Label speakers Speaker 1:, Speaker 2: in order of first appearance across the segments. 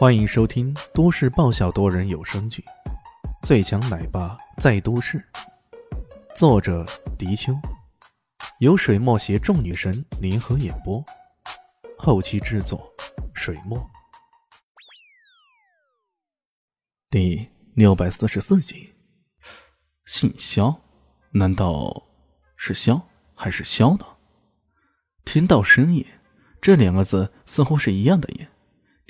Speaker 1: 欢迎收听都市爆笑多人有声剧《最强奶爸在都市》，作者：迪秋，由水墨携众女神联合演播，后期制作：水墨。第六百四十四集，姓肖，难道是肖还是肖呢？听到声音，这两个字似乎是一样的音。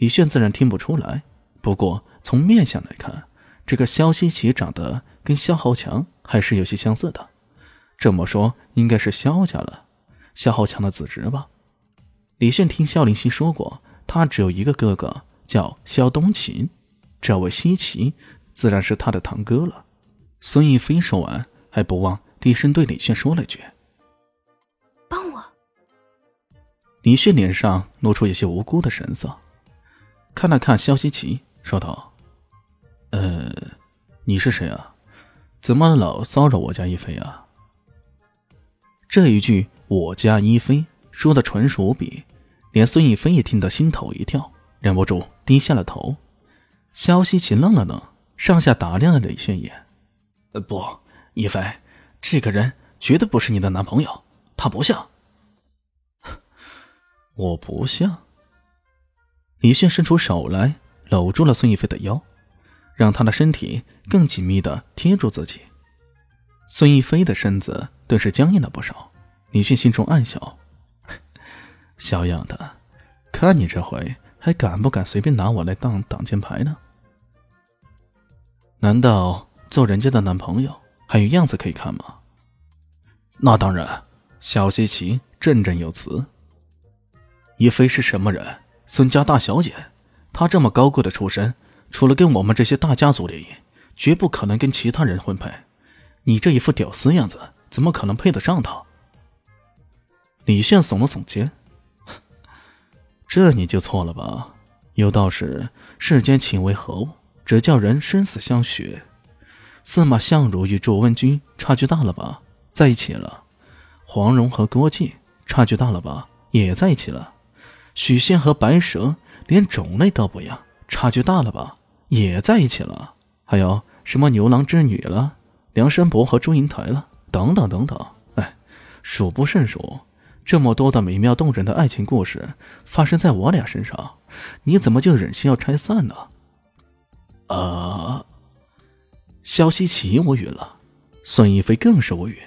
Speaker 1: 李炫自然听不出来，不过从面相来看，这个肖西奇长得跟肖豪强还是有些相似的。这么说，应该是肖家了，肖豪强的子侄吧？李炫听肖林熙说过，他只有一个哥哥，叫肖东琴，这位西奇自然是他的堂哥了。孙逸飞说完，还不忘低声对李炫说了句：“
Speaker 2: 帮我。”
Speaker 1: 李炫脸上露出有些无辜的神色。看了看肖西奇，说道：“呃，你是谁啊？怎么老骚扰我家一菲啊？”这一句“我家一菲”说的纯熟无比，连孙逸飞也听得心头一跳，忍不住低下了头。肖西奇愣了愣，上下打量了李炫一眼：“呃，不，一菲，这个人绝对不是你的男朋友，他不像。我不像。”李炫伸出手来，搂住了孙逸飞的腰，让他的身体更紧密的贴住自己。孙逸飞的身子顿时僵硬了不少。李炫心中暗笑：“小样的，看你这回还敢不敢随便拿我来当挡箭牌呢？难道做人家的男朋友还有样子可以看吗？”那当然。小西奇振振有词：“逸飞是什么人？”孙家大小姐，她这么高贵的出身，除了跟我们这些大家族联姻，绝不可能跟其他人婚配。你这一副屌丝样子，怎么可能配得上她？李炫耸了耸肩，这你就错了吧？有道是世间情为何物，只叫人生死相许。司马相如与卓文君差距大了吧？在一起了。黄蓉和郭靖差距大了吧？也在一起了。许仙和白蛇连种类都不一样，差距大了吧？也在一起了。还有什么牛郎织女了，梁山伯和祝英台了，等等等等。哎，数不胜数。这么多的美妙动人的爱情故事发生在我俩身上，你怎么就忍心要拆散呢？啊！萧西奇无语了，孙一飞更是无语。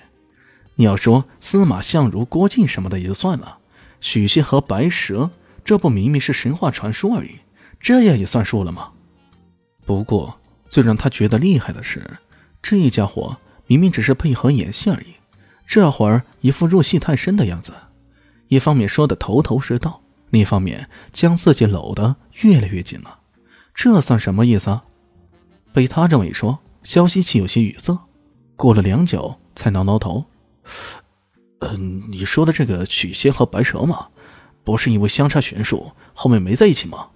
Speaker 1: 你要说司马相如、郭靖什么的也就算了。许仙和白蛇，这不明明是神话传说而已，这样也算数了吗？不过最让他觉得厉害的是，这家伙明明只是配合演戏而已，这会儿一副入戏太深的样子，一方面说的头头是道，另一方面将自己搂得越来越紧了，这算什么意思啊？被他这么一说，萧西奇有些语塞，过了良久才挠挠头。嗯，你说的这个许仙和白蛇嘛，不是因为相差悬殊，后面没在一起吗？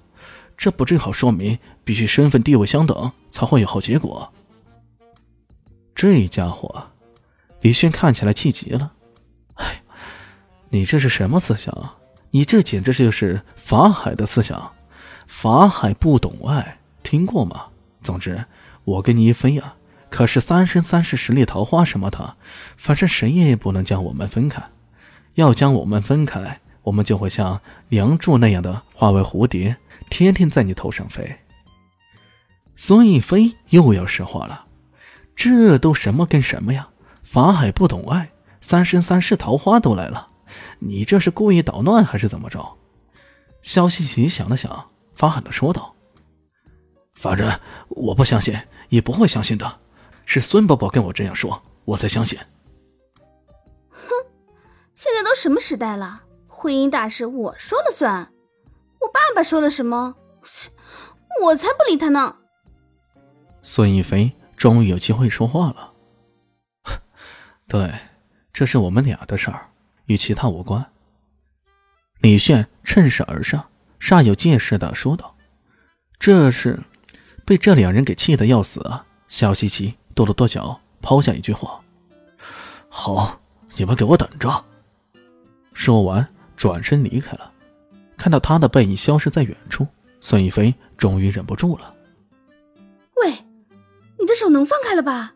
Speaker 1: 这不正好说明必须身份地位相等才会有好结果？这家伙，李轩看起来气急了。哎，你这是什么思想？你这简直就是法海的思想。法海不懂爱，听过吗？总之，我跟你一飞呀。可是三生三世十里桃花什么的，反正谁也不能将我们分开。要将我们分开，我们就会像梁祝那样的化为蝴蝶，天天在你头上飞。孙逸飞又要说话了，这都什么跟什么呀？法海不懂爱，三生三世桃花都来了，你这是故意捣乱还是怎么着？肖西奇想了想，发狠的说道：“反正我不相信，也不会相信的。”是孙伯伯跟我这样说，我才相信。
Speaker 2: 哼，现在都什么时代了，婚姻大事我说了算。我爸爸说了什么，我才不理他呢。
Speaker 1: 孙逸飞终于有机会说话了。对，这是我们俩的事儿，与其他无关。李炫趁势而上，煞有介事的说道：“这是被这两人给气得要死啊！”小西奇。跺了跺脚，抛下一句话：“好，你们给我等着。”说完，转身离开了。看到他的背影消失在远处，孙一飞终于忍不住了：“
Speaker 2: 喂，你的手能放开了吧？”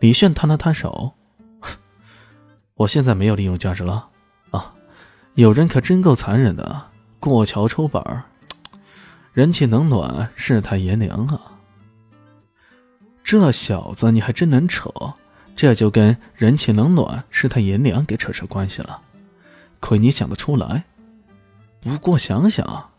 Speaker 1: 李炫摊了摊手：“ 我现在没有利用价值了啊！有人可真够残忍的，过桥抽板人气冷暖，世态炎凉啊！这小子你还真能扯，这就跟人气冷暖、世态炎凉给扯上关系了。亏你想得出来。不过想想，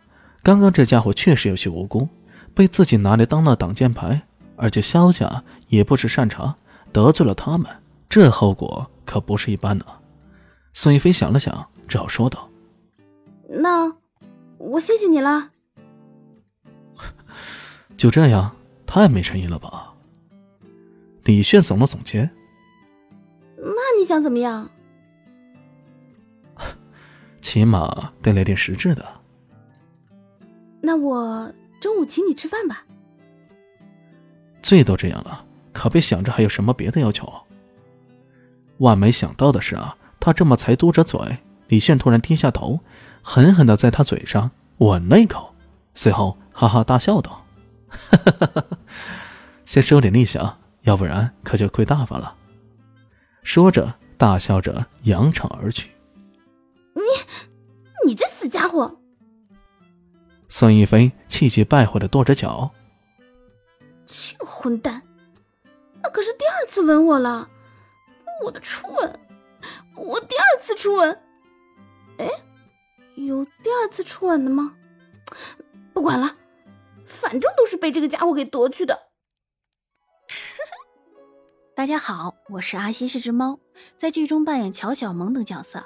Speaker 1: 刚刚这家伙确实有些无辜，被自己拿来当了挡箭牌，而且萧家也不是善茬，得罪了他们，这后果可不是一般的。孙一飞想了想，只好说道：“
Speaker 2: 那我谢谢你了。”
Speaker 1: 就这样，太没诚意了吧？李炫耸了耸肩。
Speaker 2: 那你想怎么样？
Speaker 1: 起码得来点实质的。
Speaker 2: 那我中午请你吃饭吧。
Speaker 1: 最多这样了，可别想着还有什么别的要求。万没想到的是啊，他这么才嘟着嘴，李炫突然低下头，狠狠的在他嘴上吻了一口，随后哈哈大笑道。哈哈哈！先收点利息啊，要不然可就亏大发了。说着，大笑着扬长而去。
Speaker 2: 你，这死家伙！
Speaker 1: 孙一飞气急败坏的跺着脚。
Speaker 2: 这个混蛋，那可是第二次吻我了，我的初吻，我第二次初吻。哎，有第二次初吻的吗？不管了。反正都是被这个家伙给夺去的。
Speaker 3: 大家好，我是阿西，是只猫，在剧中扮演乔小萌等角色。